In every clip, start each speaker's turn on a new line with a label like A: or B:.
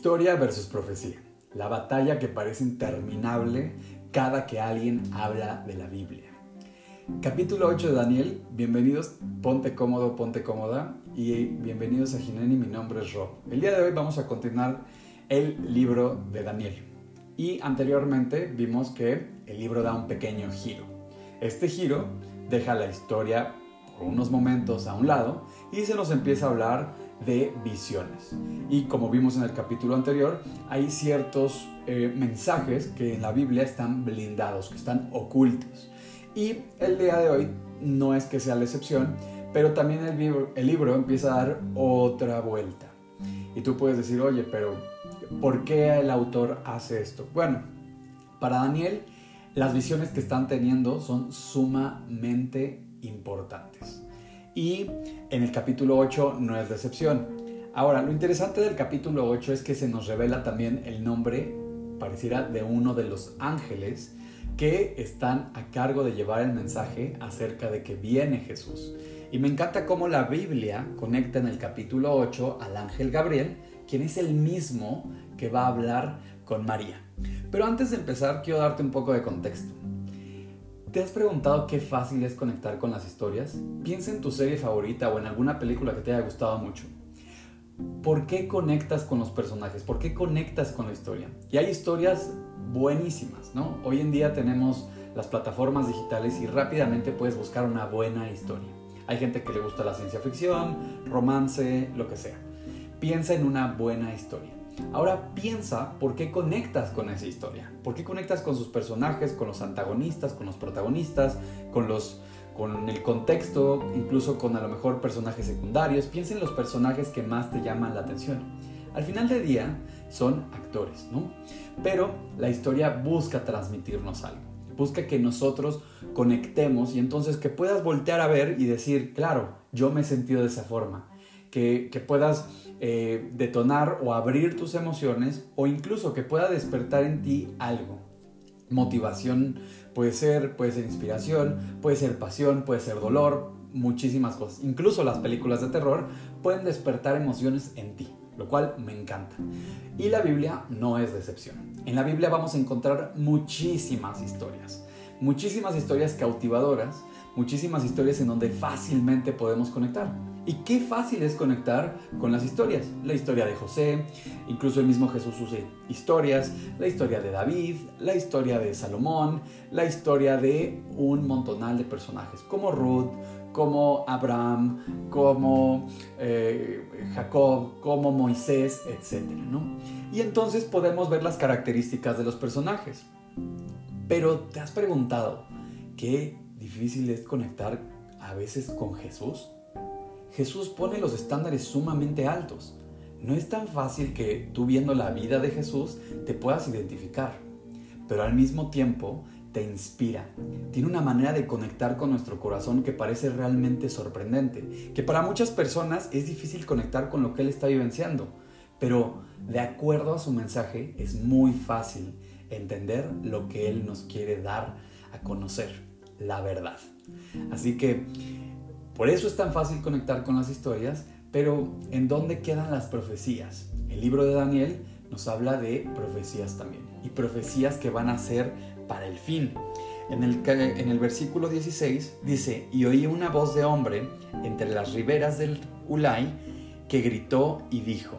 A: Historia versus profecía. La batalla que parece interminable cada que alguien habla de la Biblia. Capítulo 8 de Daniel. Bienvenidos, ponte cómodo, ponte cómoda y bienvenidos a Gineni. Mi nombre es Rob. El día de hoy vamos a continuar el libro de Daniel. Y anteriormente vimos que el libro da un pequeño giro. Este giro deja la historia por unos momentos a un lado y se nos empieza a hablar de visiones. Y como vimos en el capítulo anterior, hay ciertos eh, mensajes que en la Biblia están blindados, que están ocultos. Y el día de hoy no es que sea la excepción, pero también el libro, el libro empieza a dar otra vuelta. Y tú puedes decir, oye, pero ¿por qué el autor hace esto? Bueno, para Daniel, las visiones que están teniendo son sumamente importantes. Y en el capítulo 8 no es decepción. Ahora, lo interesante del capítulo 8 es que se nos revela también el nombre, pareciera, de uno de los ángeles que están a cargo de llevar el mensaje acerca de que viene Jesús. Y me encanta cómo la Biblia conecta en el capítulo 8 al ángel Gabriel, quien es el mismo que va a hablar con María. Pero antes de empezar, quiero darte un poco de contexto. ¿Te has preguntado qué fácil es conectar con las historias? Piensa en tu serie favorita o en alguna película que te haya gustado mucho. ¿Por qué conectas con los personajes? ¿Por qué conectas con la historia? Y hay historias buenísimas, ¿no? Hoy en día tenemos las plataformas digitales y rápidamente puedes buscar una buena historia. Hay gente que le gusta la ciencia ficción, romance, lo que sea. Piensa en una buena historia. Ahora piensa por qué conectas con esa historia, por qué conectas con sus personajes, con los antagonistas, con los protagonistas, con los con el contexto, incluso con a lo mejor personajes secundarios. Piensa en los personajes que más te llaman la atención. Al final del día son actores, ¿no? Pero la historia busca transmitirnos algo. Busca que nosotros conectemos y entonces que puedas voltear a ver y decir, claro, yo me he sentido de esa forma. Que, que puedas eh, detonar o abrir tus emociones o incluso que pueda despertar en ti algo. Motivación puede ser, puede ser inspiración, puede ser pasión, puede ser dolor, muchísimas cosas. Incluso las películas de terror pueden despertar emociones en ti, lo cual me encanta. Y la Biblia no es decepción. En la Biblia vamos a encontrar muchísimas historias, muchísimas historias cautivadoras, muchísimas historias en donde fácilmente podemos conectar. Y qué fácil es conectar con las historias. La historia de José, incluso el mismo Jesús usa historias, la historia de David, la historia de Salomón, la historia de un montonal de personajes, como Ruth, como Abraham, como eh, Jacob, como Moisés, etc. Y entonces podemos ver las características de los personajes. Pero ¿te has preguntado qué difícil es conectar a veces con Jesús? Jesús pone los estándares sumamente altos. No es tan fácil que tú viendo la vida de Jesús te puedas identificar, pero al mismo tiempo te inspira. Tiene una manera de conectar con nuestro corazón que parece realmente sorprendente, que para muchas personas es difícil conectar con lo que Él está vivenciando, pero de acuerdo a su mensaje es muy fácil entender lo que Él nos quiere dar a conocer, la verdad. Así que por eso es tan fácil conectar con las historias, pero ¿en dónde quedan las profecías? El libro de Daniel nos habla de profecías también, y profecías que van a ser para el fin. En el, en el versículo 16 dice, y oí una voz de hombre entre las riberas del Ulay que gritó y dijo,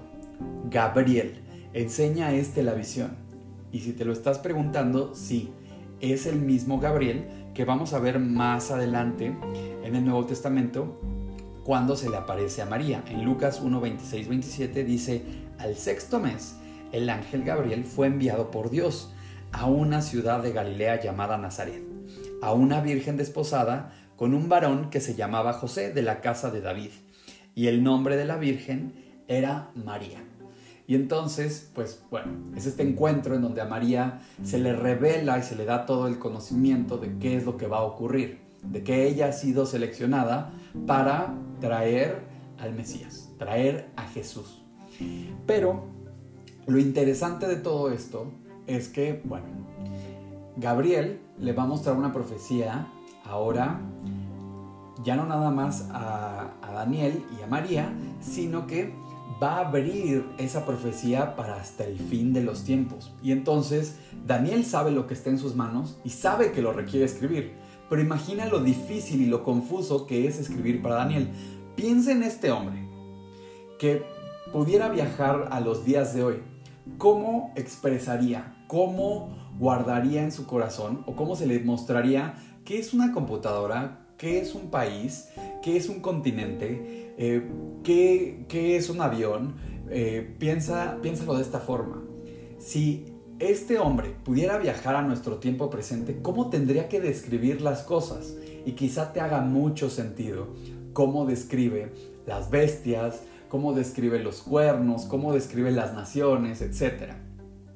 A: Gabriel, enseña a este la visión. Y si te lo estás preguntando, sí, es el mismo Gabriel que vamos a ver más adelante en el Nuevo Testamento cuando se le aparece a María. En Lucas 1, 26, 27 dice, al sexto mes, el ángel Gabriel fue enviado por Dios a una ciudad de Galilea llamada Nazaret, a una virgen desposada con un varón que se llamaba José de la casa de David, y el nombre de la virgen era María. Y entonces, pues bueno, es este encuentro en donde a María se le revela y se le da todo el conocimiento de qué es lo que va a ocurrir, de que ella ha sido seleccionada para traer al Mesías, traer a Jesús. Pero lo interesante de todo esto es que, bueno, Gabriel le va a mostrar una profecía ahora ya no nada más a, a Daniel y a María, sino que va a abrir esa profecía para hasta el fin de los tiempos. Y entonces Daniel sabe lo que está en sus manos y sabe que lo requiere escribir. Pero imagina lo difícil y lo confuso que es escribir para Daniel. Piensa en este hombre que pudiera viajar a los días de hoy. ¿Cómo expresaría? ¿Cómo guardaría en su corazón? ¿O cómo se le mostraría qué es una computadora? ¿Qué es un país? ¿Qué es un continente? Eh, ¿qué, es un avión? Eh, piensa, piénsalo de esta forma. Si este hombre pudiera viajar a nuestro tiempo presente, ¿cómo tendría que describir las cosas? Y quizá te haga mucho sentido cómo describe las bestias, cómo describe los cuernos, cómo describe las naciones, etc.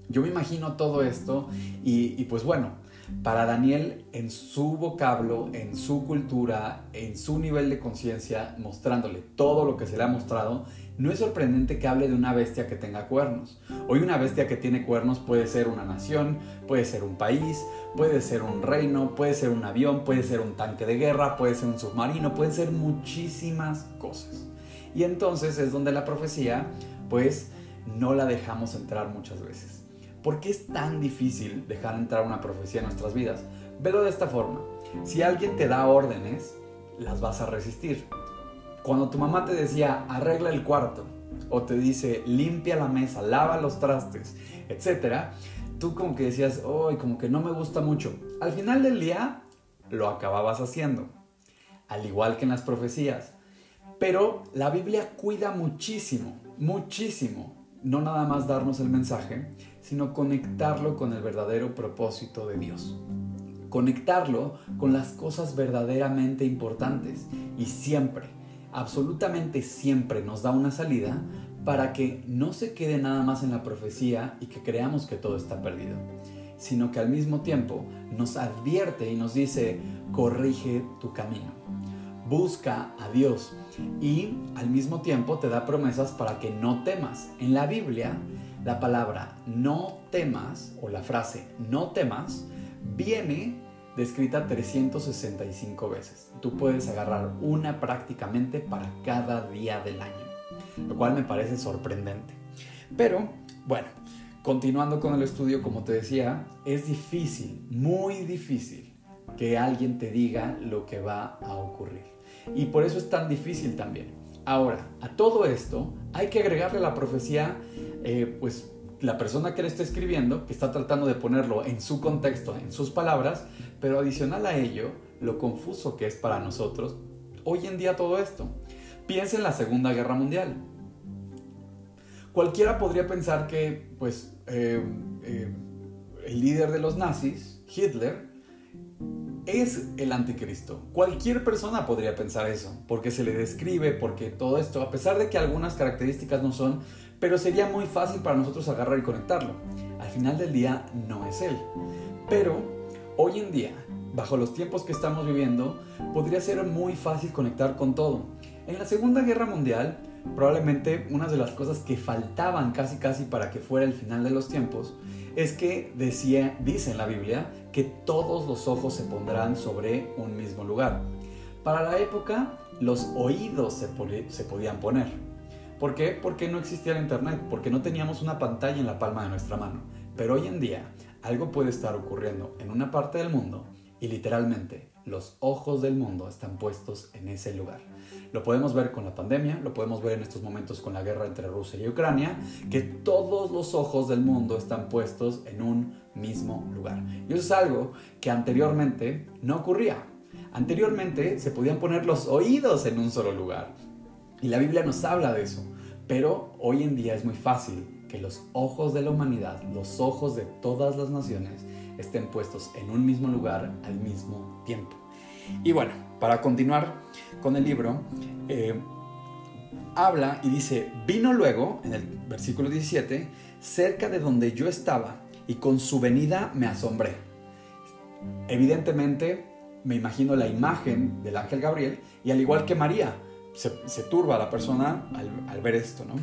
A: Yo me imagino todo esto y pues bueno, para Daniel, en su vocablo, en su cultura, en su nivel de conciencia, mostrándole todo lo que se le ha mostrado, no es sorprendente que hable de una bestia que tenga cuernos. Hoy una bestia que tiene cuernos puede ser una nación, puede ser un país, puede ser un reino, puede ser un avión, puede ser un tanque de guerra, puede ser un submarino, pueden ser muchísimas cosas. Y entonces es donde la profecía, pues, no la dejamos entrar muchas veces. ¿Por qué es tan difícil dejar entrar una profecía en nuestras vidas? Velo de esta forma. Si alguien te da órdenes, las vas a resistir. Cuando tu mamá te decía, arregla el cuarto, o te dice, limpia la mesa, lava los trastes, etc., tú como que decías, ¡ay, como que no me gusta mucho! Al final del día, lo acababas haciendo. Al igual que en las profecías. Pero la Biblia cuida muchísimo, muchísimo, no nada más darnos el mensaje, sino conectarlo con el verdadero propósito de Dios. Conectarlo con las cosas verdaderamente importantes y siempre, absolutamente siempre nos da una salida para que no se quede nada más en la profecía y que creamos que todo está perdido, sino que al mismo tiempo nos advierte y nos dice, corrige tu camino, busca a Dios y al mismo tiempo te da promesas para que no temas. En la Biblia la palabra no temas o la frase no temas viene descrita 365 veces. Tú puedes agarrar una prácticamente para cada día del año, lo cual me parece sorprendente. Pero, bueno, continuando con el estudio, como te decía, es difícil, muy difícil que alguien te diga lo que va a ocurrir. Y por eso es tan difícil también. Ahora, a todo esto hay que agregarle la profecía eh, pues la persona que le está escribiendo, que está tratando de ponerlo en su contexto, en sus palabras, pero adicional a ello, lo confuso que es para nosotros hoy en día todo esto. Piensa en la Segunda Guerra Mundial. Cualquiera podría pensar que, pues, eh, eh, el líder de los nazis, Hitler, es el anticristo. Cualquier persona podría pensar eso, porque se le describe, porque todo esto, a pesar de que algunas características no son, pero sería muy fácil para nosotros agarrar y conectarlo. Al final del día no es él. Pero hoy en día, bajo los tiempos que estamos viviendo, podría ser muy fácil conectar con todo. En la Segunda Guerra Mundial, probablemente una de las cosas que faltaban casi casi para que fuera el final de los tiempos es que decía, dice en la Biblia que todos los ojos se pondrán sobre un mismo lugar. Para la época, los oídos se, se podían poner. ¿Por qué? Porque no existía el Internet, porque no teníamos una pantalla en la palma de nuestra mano. Pero hoy en día, algo puede estar ocurriendo en una parte del mundo y literalmente los ojos del mundo están puestos en ese lugar. Lo podemos ver con la pandemia, lo podemos ver en estos momentos con la guerra entre Rusia y Ucrania, que todos los ojos del mundo están puestos en un mismo lugar. Y eso es algo que anteriormente no ocurría. Anteriormente se podían poner los oídos en un solo lugar. Y la Biblia nos habla de eso. Pero hoy en día es muy fácil que los ojos de la humanidad, los ojos de todas las naciones, estén puestos en un mismo lugar al mismo tiempo. Y bueno, para continuar con el libro, eh, habla y dice, vino luego, en el versículo 17, cerca de donde yo estaba, y con su venida me asombré. Evidentemente, me imagino la imagen del ángel Gabriel, y al igual que María, se, turba la persona al, al ver esto, ¿no?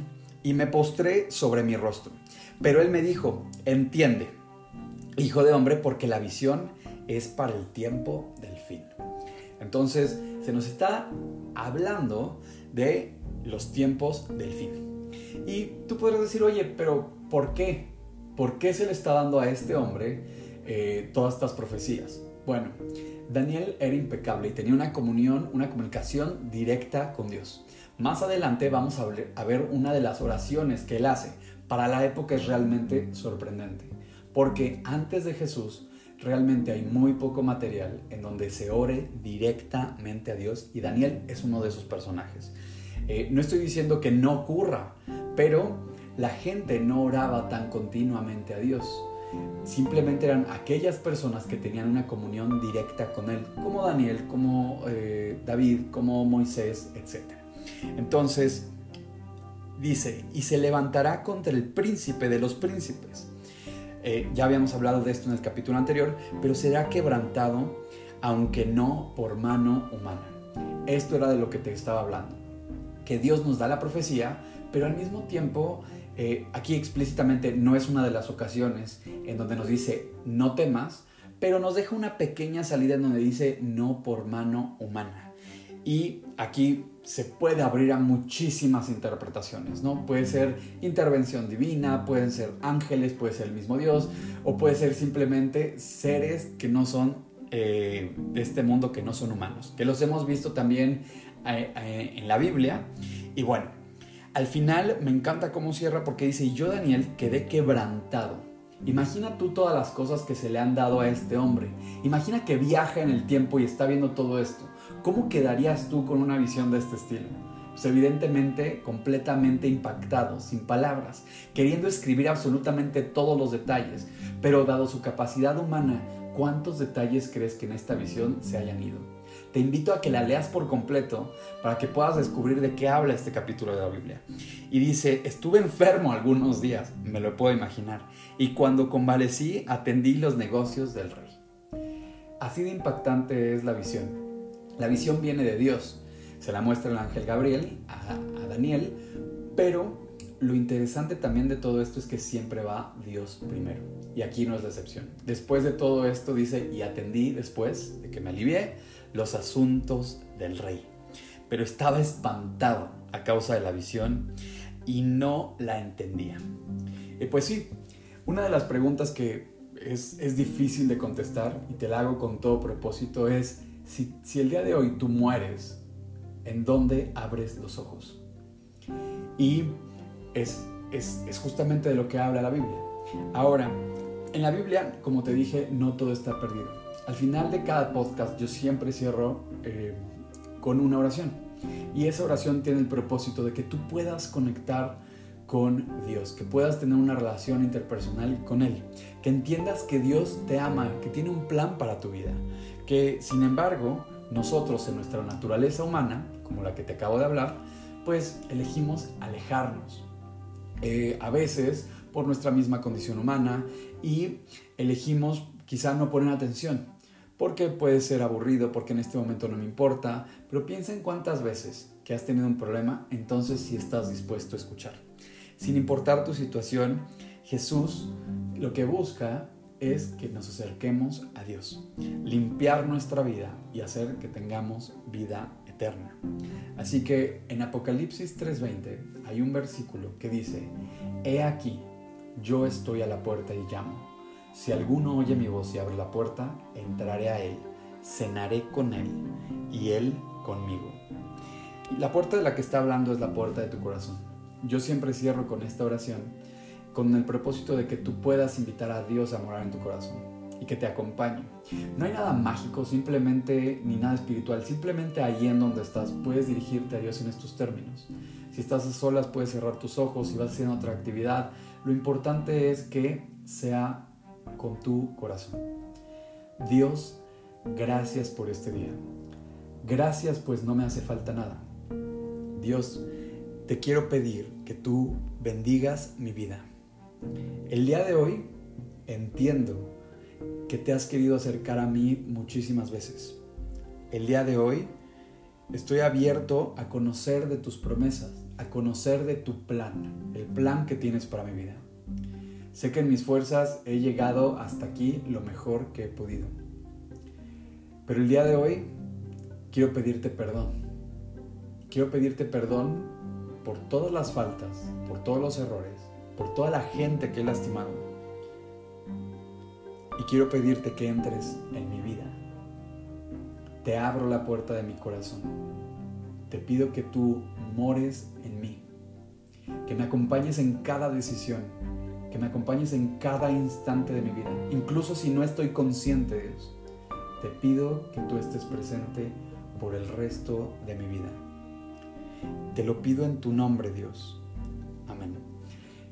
A: Y me postré sobre mi rostro. Pero él me dijo, entiende, hijo de hombre, porque la visión es para el tiempo del fin. Entonces, se nos está hablando de los tiempos del fin. Y tú podrás decir, oye, pero ¿por qué? ¿Por qué se le está dando a este hombre eh, todas estas profecías? Bueno, Daniel era impecable y tenía una comunión, una comunicación directa con Dios. Más adelante vamos a ver una de las oraciones que él hace. Para la época es realmente sorprendente, porque antes de Jesús realmente hay muy poco material en donde se ore directamente a Dios y Daniel es uno de esos personajes. Eh, no estoy diciendo que no ocurra, pero la gente no oraba tan continuamente a Dios. Simplemente eran aquellas personas que tenían una comunión directa con Él, como Daniel, como eh, David, como Moisés, etc. Entonces, dice, y se levantará contra el príncipe de los príncipes. Eh, ya habíamos hablado de esto en el capítulo anterior, pero será quebrantado, aunque no por mano humana. Esto era de lo que te estaba hablando. Que Dios nos da la profecía, pero al mismo tiempo, eh, aquí explícitamente no es una de las ocasiones en donde nos dice no temas, pero nos deja una pequeña salida en donde dice no por mano humana. Y aquí se puede abrir a muchísimas interpretaciones, ¿no? Puede ser intervención divina, pueden ser ángeles, puede ser el mismo Dios, o puede ser simplemente seres que no son eh, de este mundo, que no son humanos, que los hemos visto también eh, eh, en la Biblia. Y bueno, al final me encanta cómo cierra porque dice, yo Daniel quedé quebrantado Imagina tú todas las cosas que se le han dado a este hombre. Imagina que viaja en el tiempo y está viendo todo esto. ¿Cómo quedarías tú con una visión de este estilo? Pues evidentemente completamente impactado, sin palabras, queriendo escribir absolutamente todos los detalles, pero dado su capacidad humana, ¿cuántos detalles crees que en esta visión se hayan ido? te invito a que la leas por completo para que puedas descubrir de qué habla este capítulo de la Biblia. Y dice, estuve enfermo algunos días, me lo puedo imaginar, y cuando convalecí atendí los negocios del rey. Así de impactante es la visión. La visión viene de Dios, se la muestra el ángel Gabriel a, Daniel, pero lo interesante también de todo esto es que siempre va Dios primero. Y aquí no es la excepción. Después de todo esto dice, y atendí después de que me alivié los asuntos del rey. Pero estaba espantado a causa de la visión y no la entendía. Y pues sí, una de las preguntas que es, difícil de contestar y te la hago con todo propósito es, si, el día de hoy tú mueres, ¿en dónde abres los ojos? Y es justamente de lo que habla la Biblia. Ahora, en la Biblia, como te dije, no todo está perdido al final de cada podcast yo siempre cierro eh, con una oración. Y esa oración tiene el propósito de que tú puedas conectar con Dios, que puedas tener una relación interpersonal con Él, que entiendas que Dios te ama, que tiene un plan para tu vida, que sin embargo nosotros en nuestra naturaleza humana, como la que te acabo de hablar, pues elegimos alejarnos. Eh, a veces por nuestra misma condición humana y elegimos quizá no poner atención, porque puede ser aburrido, porque en este momento no me importa, pero piensa en cuántas veces que has tenido un problema, entonces si estás dispuesto a escuchar. Sin importar tu situación, Jesús lo que busca es que nos acerquemos a Dios, limpiar nuestra vida y hacer que tengamos vida eterna. Así que en Apocalipsis 3:20 hay un versículo que dice, He aquí, yo estoy a la puerta y llamo. Si alguno oye mi voz y abre la puerta, entraré a él, cenaré con él y él conmigo. la puerta de la que está hablando es la puerta de tu corazón. Yo siempre cierro con esta oración con el propósito de que tú puedas invitar a Dios a morar en tu corazón y que te acompañe. No hay nada mágico, simplemente, ni nada espiritual, simplemente ahí en donde estás puedes dirigirte a Dios en estos términos. Si estás a solas puedes cerrar tus ojos, si vas haciendo otra actividad, lo importante es que sea con tu corazón. Dios, gracias por este día. Gracias pues no me hace falta nada. Dios, te quiero pedir que tú bendigas mi vida. El día de hoy entiendo que te has querido acercar a mí muchísimas veces. El día de hoy estoy abierto a conocer de tus promesas, a conocer de tu plan, el plan que tienes para mi vida. Sé que en mis fuerzas he llegado hasta aquí lo mejor que he podido. Pero el día de hoy quiero pedirte perdón. Quiero pedirte perdón por todas las faltas, por todos los errores, por toda la gente que he lastimado. Y quiero pedirte que entres en mi vida. Te abro la puerta de mi corazón. Te pido que tú mores en mí. Que me acompañes en cada decisión. Que me acompañes en cada instante de mi vida. Incluso si no estoy consciente de eso. Te pido que tú estés presente por el resto de mi vida. Te lo pido en tu nombre, Dios.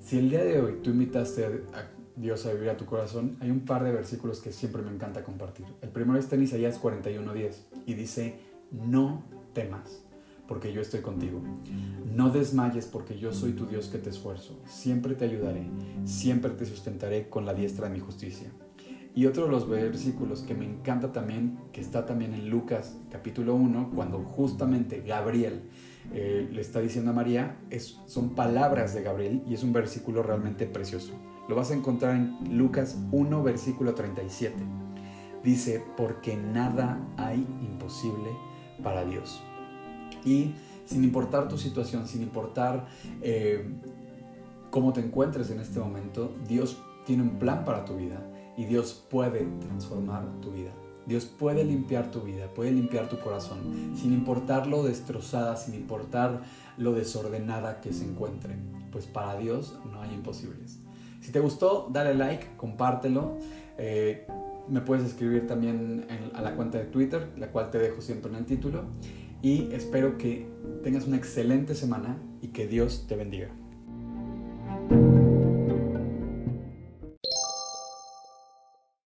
A: Si el día de hoy tú invitaste a Dios a vivir a tu corazón, hay un par de versículos que siempre me encanta compartir. El primero está en Isaías 41:10 y dice, no temas, porque yo estoy contigo. No desmayes, porque yo soy tu Dios que te esfuerzo. Siempre te ayudaré, siempre te sustentaré con la diestra de mi justicia. Y otro de los versículos que me encanta también, que está también en Lucas capítulo 1, cuando justamente Gabriel eh, le está diciendo a María, es, son palabras de Gabriel y es un versículo realmente precioso. Lo vas a encontrar en Lucas 1, versículo 37. Dice, porque nada hay imposible para Dios. Y sin importar tu situación, sin importar eh, cómo te encuentres en este momento, Dios tiene un plan para tu vida y Dios puede transformar tu vida. Dios puede limpiar tu vida, puede limpiar tu corazón, sin importar lo destrozada, sin importar lo desordenada que se encuentre. Pues para Dios no hay imposibles. Si te gustó, dale like, compártelo. Eh, me puedes escribir también a la cuenta de Twitter, la cual te dejo siempre en el título. Y espero que tengas una excelente semana y que Dios te bendiga.